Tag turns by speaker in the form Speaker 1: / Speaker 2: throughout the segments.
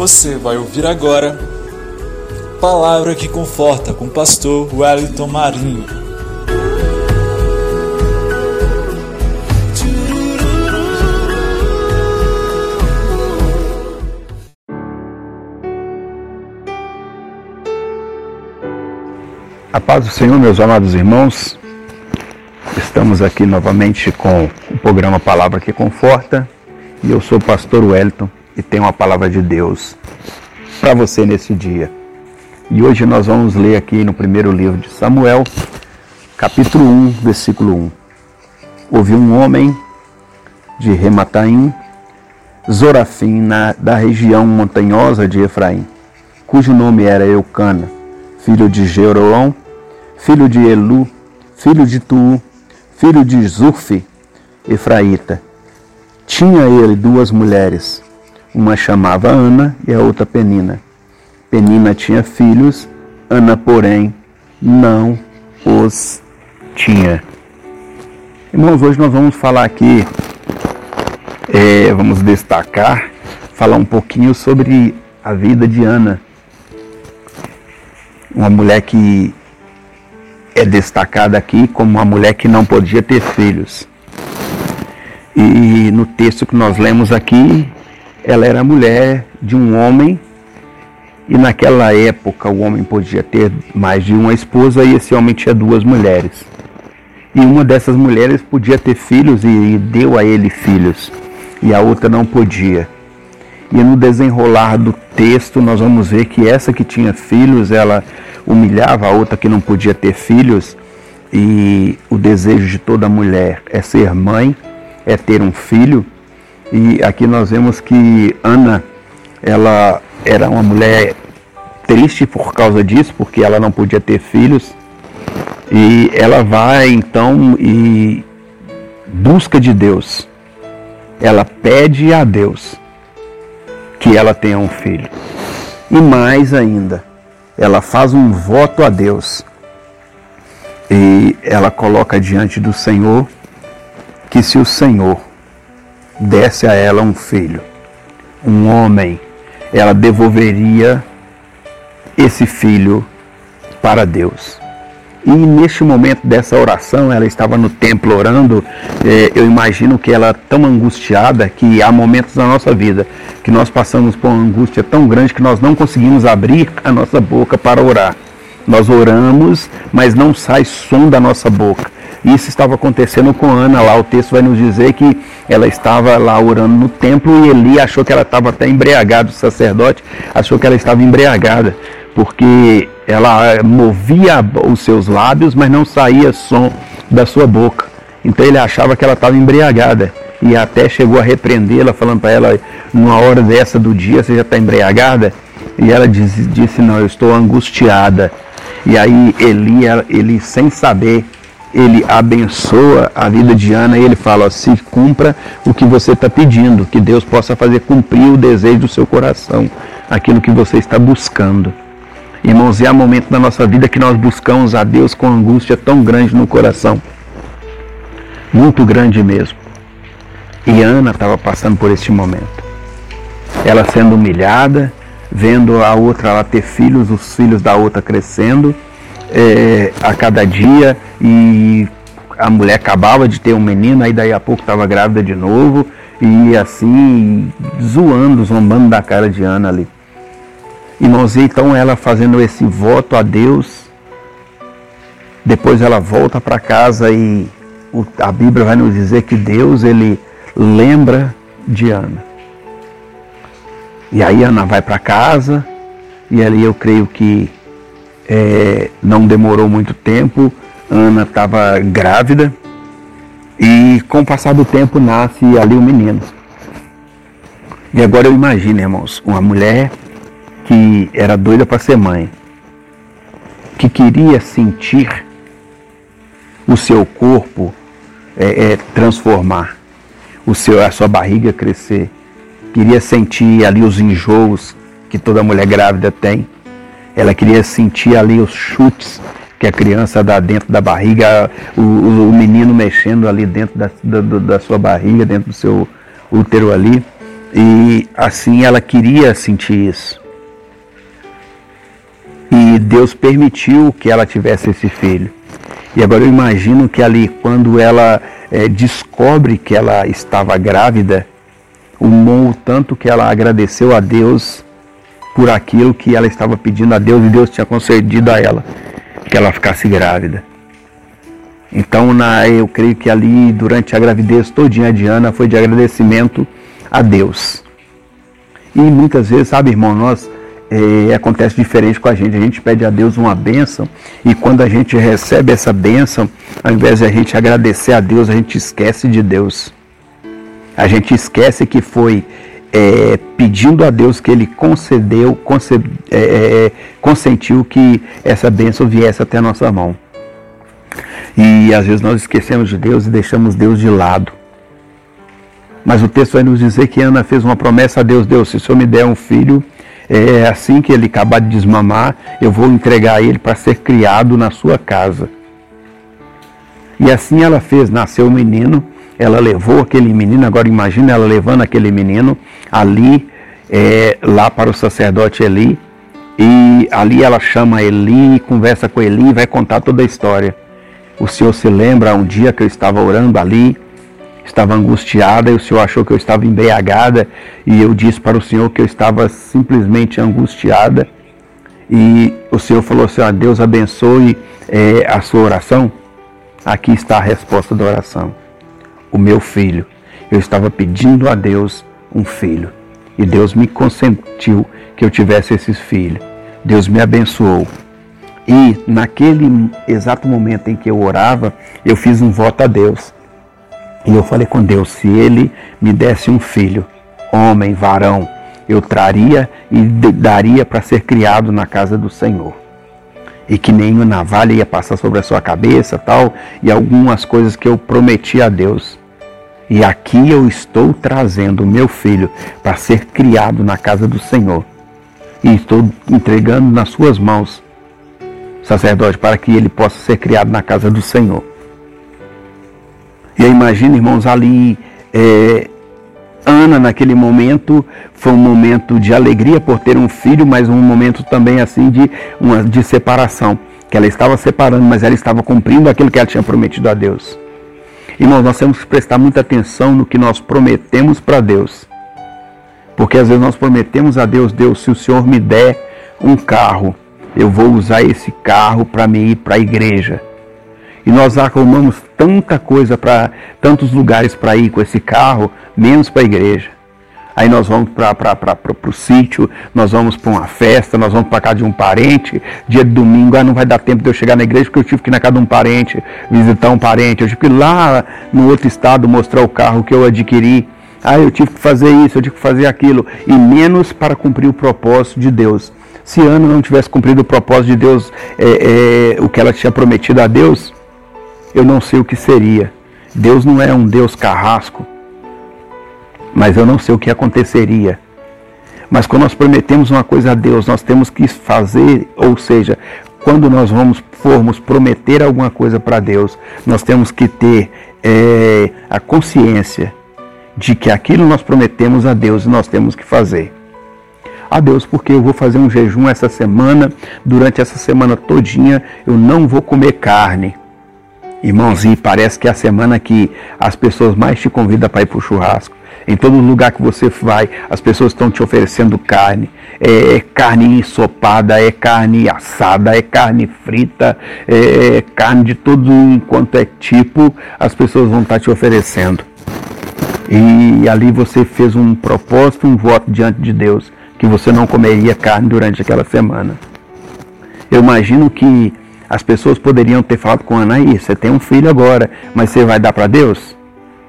Speaker 1: Você vai ouvir agora Palavra que Conforta com o pastor Wellington Marinho.
Speaker 2: A paz do Senhor, meus amados irmãos. Estamos aqui novamente com o programa Palavra que Conforta e eu sou o pastor Wellington e tenho uma palavra de Deus para você nesse dia. E hoje nós vamos ler aqui no primeiro livro de Samuel, capítulo 1, versículo 1. Houve um homem de Remataim, Zorafim, na, da região montanhosa de Efraim, cujo nome era Eucana, filho de Jeroão, filho de Elu, filho de Tu, filho de Zurfi, Efraíta. Tinha ele duas mulheres, uma chamava Ana e a outra Penina. Penina tinha filhos, Ana, porém, não os tinha. Irmãos, hoje nós vamos falar aqui, é, vamos destacar, falar um pouquinho sobre a vida de Ana. Uma mulher que é destacada aqui como uma mulher que não podia ter filhos. E no texto que nós lemos aqui, ela era mulher de um homem e naquela época o homem podia ter mais de uma esposa e esse homem tinha duas mulheres. E uma dessas mulheres podia ter filhos e deu a ele filhos, e a outra não podia. E no desenrolar do texto nós vamos ver que essa que tinha filhos, ela humilhava a outra que não podia ter filhos, e o desejo de toda mulher é ser mãe, é ter um filho. E aqui nós vemos que Ana, ela era uma mulher triste por causa disso, porque ela não podia ter filhos. E ela vai então e busca de Deus. Ela pede a Deus que ela tenha um filho. E mais ainda, ela faz um voto a Deus. E ela coloca diante do Senhor que se o Senhor desse a ela um filho, um homem, ela devolveria esse filho para Deus. E neste momento dessa oração, ela estava no templo orando. Eh, eu imagino que ela tão angustiada que há momentos na nossa vida que nós passamos por uma angústia tão grande que nós não conseguimos abrir a nossa boca para orar. Nós oramos, mas não sai som da nossa boca. Isso estava acontecendo com Ana lá. O texto vai nos dizer que ela estava lá orando no templo e Eli achou que ela estava até embriagada. O sacerdote achou que ela estava embriagada, porque ela movia os seus lábios, mas não saía som da sua boca. Então ele achava que ela estava embriagada e até chegou a repreendê-la, falando para ela: numa hora dessa do dia você já está embriagada? E ela disse, Não, eu estou angustiada. E aí Eli, ele sem saber, ele abençoa a vida de Ana e ele fala: ó, se cumpra o que você está pedindo, que Deus possa fazer cumprir o desejo do seu coração, aquilo que você está buscando. Irmãos, e há momento na nossa vida que nós buscamos a Deus com angústia tão grande no coração, muito grande mesmo. E Ana estava passando por este momento. Ela sendo humilhada, vendo a outra lá ter filhos, os filhos da outra crescendo é, a cada dia e a mulher acabava de ter um menino, aí daí a pouco estava grávida de novo e assim zoando, zombando da cara de Ana ali. Irmãos, então ela fazendo esse voto a Deus, depois ela volta para casa e a Bíblia vai nos dizer que Deus ele lembra de Ana. E aí Ana vai para casa e ali eu creio que é, não demorou muito tempo, Ana estava grávida e com o passar do tempo nasce ali o menino. E agora eu imagino, irmãos, uma mulher que era doida para ser mãe, que queria sentir o seu corpo é, é, transformar, o seu, a sua barriga crescer, queria sentir ali os enjoos que toda mulher grávida tem ela queria sentir ali os chutes que a criança dá dentro da barriga, o, o, o menino mexendo ali dentro da, da, da, sua barriga, dentro do seu útero ali. E assim ela queria sentir isso. E Deus permitiu que ela tivesse esse filho. E agora eu imagino que ali, quando ela é, descobre que ela estava grávida, o tanto que ela agradeceu a Deus por aquilo que ela estava pedindo a Deus e Deus tinha concedido a ela, que ela ficasse grávida. Então, na, eu creio que ali, durante a gravidez todinha de Ana, foi de agradecimento a Deus. E muitas vezes, sabe, irmão, nós é, acontece diferente com a gente. A gente pede a Deus uma bênção e quando a gente recebe essa bênção, ao invés de a gente agradecer a Deus, a gente esquece de Deus. A gente esquece que foi é, pedindo a Deus que Ele concedeu, conced, é, é, consentiu que essa bênção viesse até a nossa mão. E às vezes nós esquecemos de Deus e deixamos Deus de lado. Mas o texto vai nos dizer que Ana fez uma promessa a Deus: Deus, se o Senhor me der um filho, é assim que ele acabar de desmamar, eu vou entregar ele para ser criado na sua casa. E assim ela fez, nasceu o menino, ela levou aquele menino, agora imagina ela levando aquele menino ali, é, lá para o sacerdote Eli, e ali ela chama Eli, conversa com Eli e vai contar toda a história. O Senhor se lembra um dia que eu estava orando ali, estava angustiada e o Senhor achou que eu estava embriagada e eu disse para o Senhor que eu estava simplesmente angustiada e o Senhor falou assim: ah, Deus abençoe é, a sua oração. Aqui está a resposta da oração. O meu filho. Eu estava pedindo a Deus um filho e Deus me consentiu que eu tivesse esse filho. Deus me abençoou. E naquele exato momento em que eu orava, eu fiz um voto a Deus. E eu falei com Deus: se Ele me desse um filho, homem, varão, eu traria e daria para ser criado na casa do Senhor. E que nenhuma navalha ia passar sobre a sua cabeça, tal, e algumas coisas que eu prometi a Deus. E aqui eu estou trazendo o meu filho para ser criado na casa do Senhor. E estou entregando nas suas mãos sacerdote, para que ele possa ser criado na casa do Senhor. E eu imagino, irmãos, ali, é, Ana, naquele momento, foi um momento de alegria por ter um filho, mas um momento também assim de, uma, de separação. Que ela estava separando, mas ela estava cumprindo aquilo que ela tinha prometido a Deus. Irmãos, nós temos que prestar muita atenção no que nós prometemos para Deus. Porque às vezes nós prometemos a Deus, Deus, se o Senhor me der um carro, eu vou usar esse carro para me ir para a igreja. E nós arrumamos tanta coisa para tantos lugares para ir com esse carro, menos para a igreja. Aí nós vamos para o sítio, nós vamos para uma festa, nós vamos para casa de um parente. Dia de domingo, ah, não vai dar tempo de eu chegar na igreja porque eu tive que ir na casa de um parente, visitar um parente. Eu tive que ir lá no outro estado mostrar o carro que eu adquiri. Ah, eu tive que fazer isso, eu tive que fazer aquilo. E menos para cumprir o propósito de Deus. Se Ana não tivesse cumprido o propósito de Deus, é, é, o que ela tinha prometido a Deus, eu não sei o que seria. Deus não é um Deus carrasco, mas eu não sei o que aconteceria. Mas quando nós prometemos uma coisa a Deus, nós temos que fazer, ou seja, quando nós vamos formos prometer alguma coisa para Deus, nós temos que ter é, a consciência de que aquilo nós prometemos a Deus e nós temos que fazer a Deus, porque eu vou fazer um jejum essa semana, durante essa semana todinha eu não vou comer carne. Irmãos, e parece que é a semana que as pessoas mais te convidam para ir para o churrasco. Em todo lugar que você vai, as pessoas estão te oferecendo carne. É, é carne ensopada, é carne assada, é carne frita, é, é carne de todo enquanto é tipo, as pessoas vão estar te oferecendo. E ali você fez um propósito, um voto diante de Deus que você não comeria carne durante aquela semana. Eu imagino que as pessoas poderiam ter falado com Anaí, você tem um filho agora, mas você vai dar para Deus?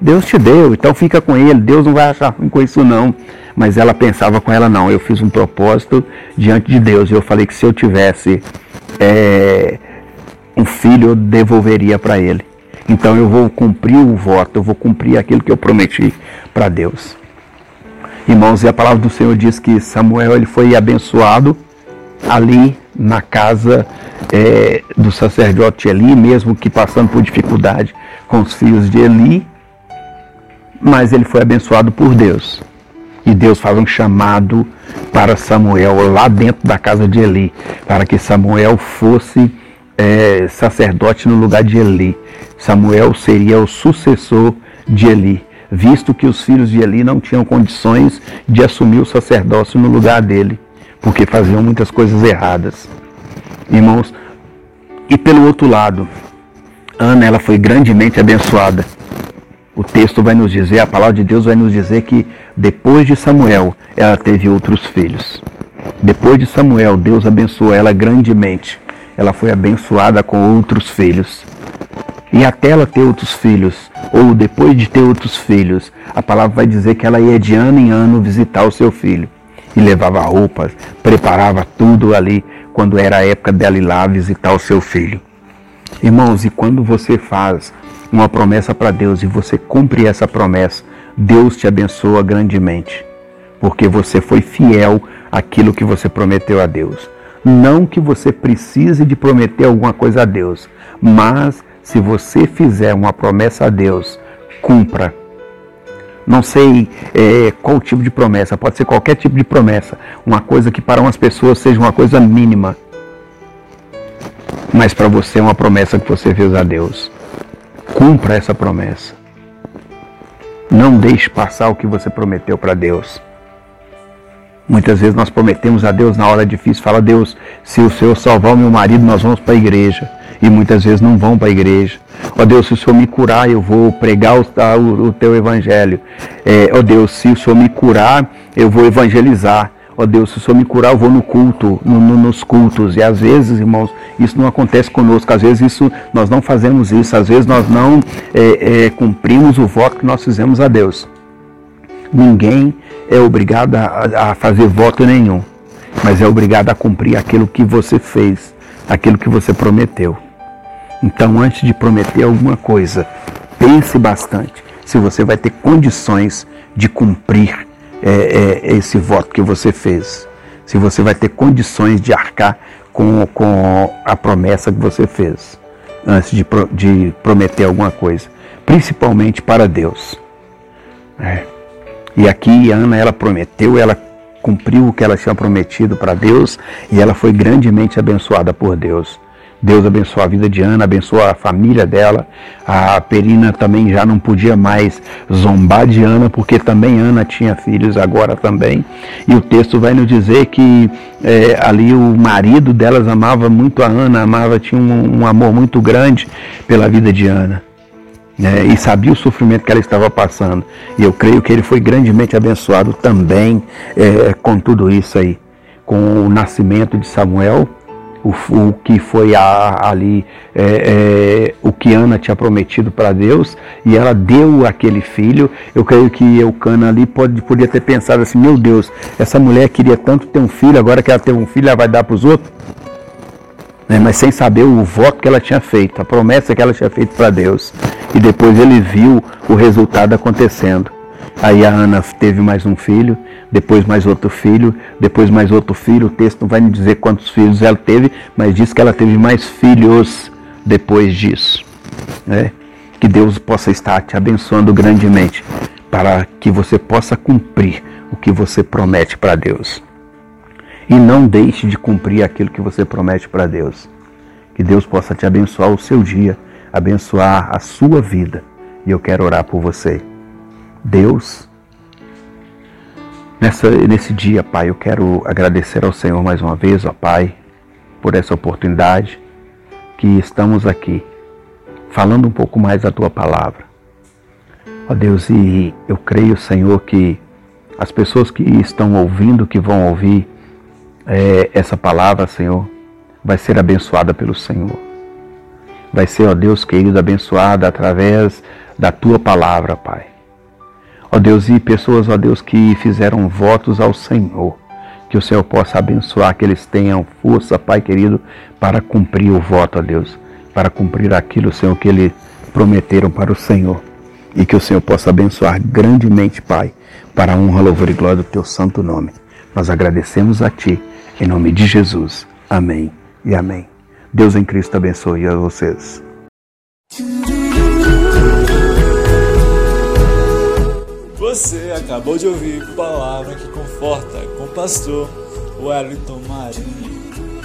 Speaker 2: Deus te deu, então fica com ele, Deus não vai achar ruim com isso não. Mas ela pensava com ela, não, eu fiz um propósito diante de Deus. E eu falei que se eu tivesse é, um filho, eu devolveria para ele. Então eu vou cumprir o voto, eu vou cumprir aquilo que eu prometi para Deus. Irmãos, e a palavra do Senhor diz que Samuel ele foi abençoado ali na casa é, do sacerdote Eli, mesmo que passando por dificuldade com os filhos de Eli, mas ele foi abençoado por Deus. E Deus faz um chamado para Samuel lá dentro da casa de Eli, para que Samuel fosse é, sacerdote no lugar de Eli. Samuel seria o sucessor de Eli, visto que os filhos de Eli não tinham condições de assumir o sacerdócio no lugar dele, porque faziam muitas coisas erradas. Irmãos, e pelo outro lado, Ana ela foi grandemente abençoada. O texto vai nos dizer, a palavra de Deus vai nos dizer que depois de Samuel, ela teve outros filhos. Depois de Samuel, Deus abençoou ela grandemente. Ela foi abençoada com outros filhos. E até ela ter outros filhos, ou depois de ter outros filhos, a palavra vai dizer que ela ia de ano em ano visitar o seu filho. E levava roupas, preparava tudo ali, quando era a época dela ir lá visitar o seu filho. Irmãos, e quando você faz uma promessa para Deus e você cumpre essa promessa, Deus te abençoa grandemente, porque você foi fiel àquilo que você prometeu a Deus. Não que você precise de prometer alguma coisa a Deus, mas se você fizer uma promessa a Deus, cumpra. Não sei é, qual tipo de promessa, pode ser qualquer tipo de promessa. Uma coisa que para umas pessoas seja uma coisa mínima, mas para você é uma promessa que você fez a Deus. Cumpra essa promessa. Não deixe passar o que você prometeu para Deus. Muitas vezes nós prometemos a Deus na hora difícil, fala Deus, se o Senhor salvar o meu marido, nós vamos para a igreja. E muitas vezes não vão para a igreja. Ó Deus, se o Senhor me curar, eu vou pregar o, o, o teu evangelho. É, ó Deus, se o Senhor me curar, eu vou evangelizar. Ó Deus, se o Senhor me curar, eu vou no culto, no, no, nos cultos. E às vezes, irmãos, isso não acontece conosco. Às vezes isso, nós não fazemos isso. Às vezes nós não é, é, cumprimos o voto que nós fizemos a Deus. Ninguém é obrigado a, a fazer voto nenhum, mas é obrigado a cumprir aquilo que você fez, aquilo que você prometeu. Então, antes de prometer alguma coisa, pense bastante se você vai ter condições de cumprir é, é, esse voto que você fez. Se você vai ter condições de arcar com, com a promessa que você fez antes de, de prometer alguma coisa, principalmente para Deus. É. E aqui Ana ela prometeu, ela cumpriu o que ela tinha prometido para Deus e ela foi grandemente abençoada por Deus. Deus abençoou a vida de Ana, abençoou a família dela. A Perina também já não podia mais zombar de Ana, porque também Ana tinha filhos agora também. E o texto vai nos dizer que é, ali o marido delas amava muito a Ana, amava, tinha um, um amor muito grande pela vida de Ana. Né, e sabia o sofrimento que ela estava passando. E eu creio que ele foi grandemente abençoado também é, com tudo isso aí. Com o nascimento de Samuel, o, o que foi a, ali é, é, o que Ana tinha prometido para Deus e ela deu aquele filho. Eu creio que Eucana ali pode, podia ter pensado assim: meu Deus, essa mulher queria tanto ter um filho, agora que ela teve um filho, ela vai dar para os outros. Né? Mas sem saber o voto que ela tinha feito, a promessa que ela tinha feito para Deus. E depois ele viu o resultado acontecendo. Aí a Ana teve mais um filho, depois mais outro filho, depois mais outro filho. O texto não vai me dizer quantos filhos ela teve, mas diz que ela teve mais filhos depois disso. Né? Que Deus possa estar te abençoando grandemente para que você possa cumprir o que você promete para Deus. E não deixe de cumprir aquilo que você promete para Deus. Que Deus possa te abençoar o seu dia, abençoar a sua vida. E eu quero orar por você. Deus, nessa, nesse dia, Pai, eu quero agradecer ao Senhor mais uma vez, ó Pai, por essa oportunidade que estamos aqui, falando um pouco mais da Tua palavra. Ó Deus, e eu creio, Senhor, que as pessoas que estão ouvindo, que vão ouvir é, essa palavra, Senhor, vai ser abençoada pelo Senhor. Vai ser, ó Deus querido, abençoada através da Tua palavra, Pai. Ó Deus, e pessoas, ó Deus, que fizeram votos ao Senhor. Que o Senhor possa abençoar, que eles tenham força, Pai querido, para cumprir o voto, ó Deus. Para cumprir aquilo, Senhor, que eles prometeram para o Senhor. E que o Senhor possa abençoar grandemente, Pai, para a honra, louvor e glória do Teu santo nome. Nós agradecemos a Ti, em nome de Jesus. Amém e amém. Deus em Cristo abençoe a vocês.
Speaker 1: Você acabou de ouvir Palavra que Conforta com o pastor Wellington Marinho.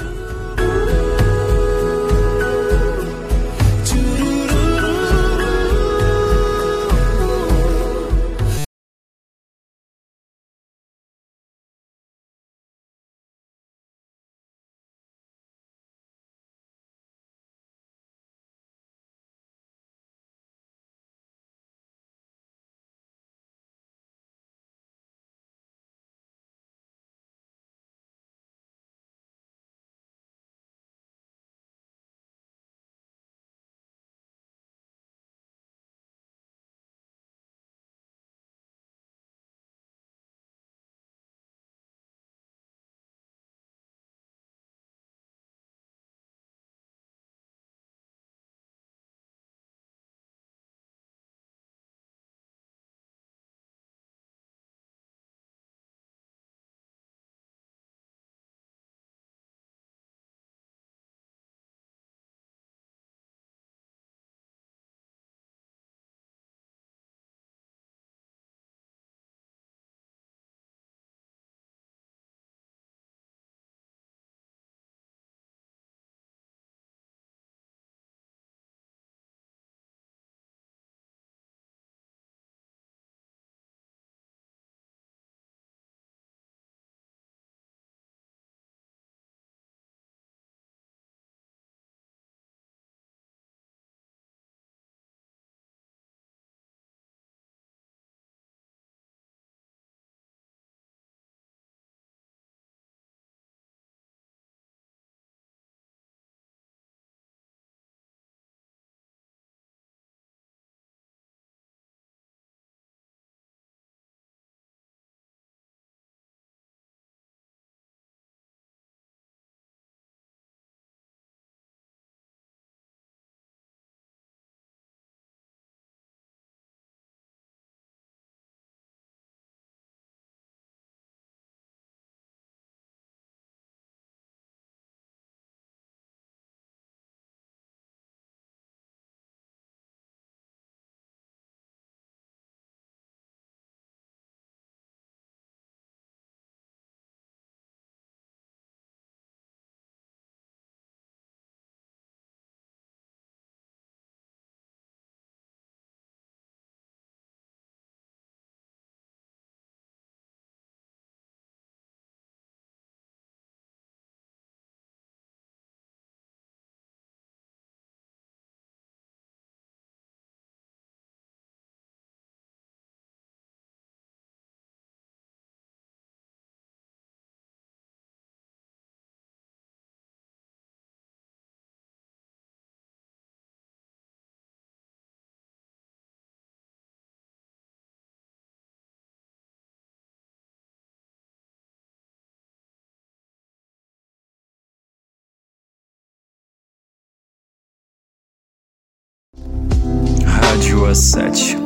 Speaker 3: Rádio A7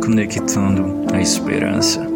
Speaker 3: Conectando a Esperança.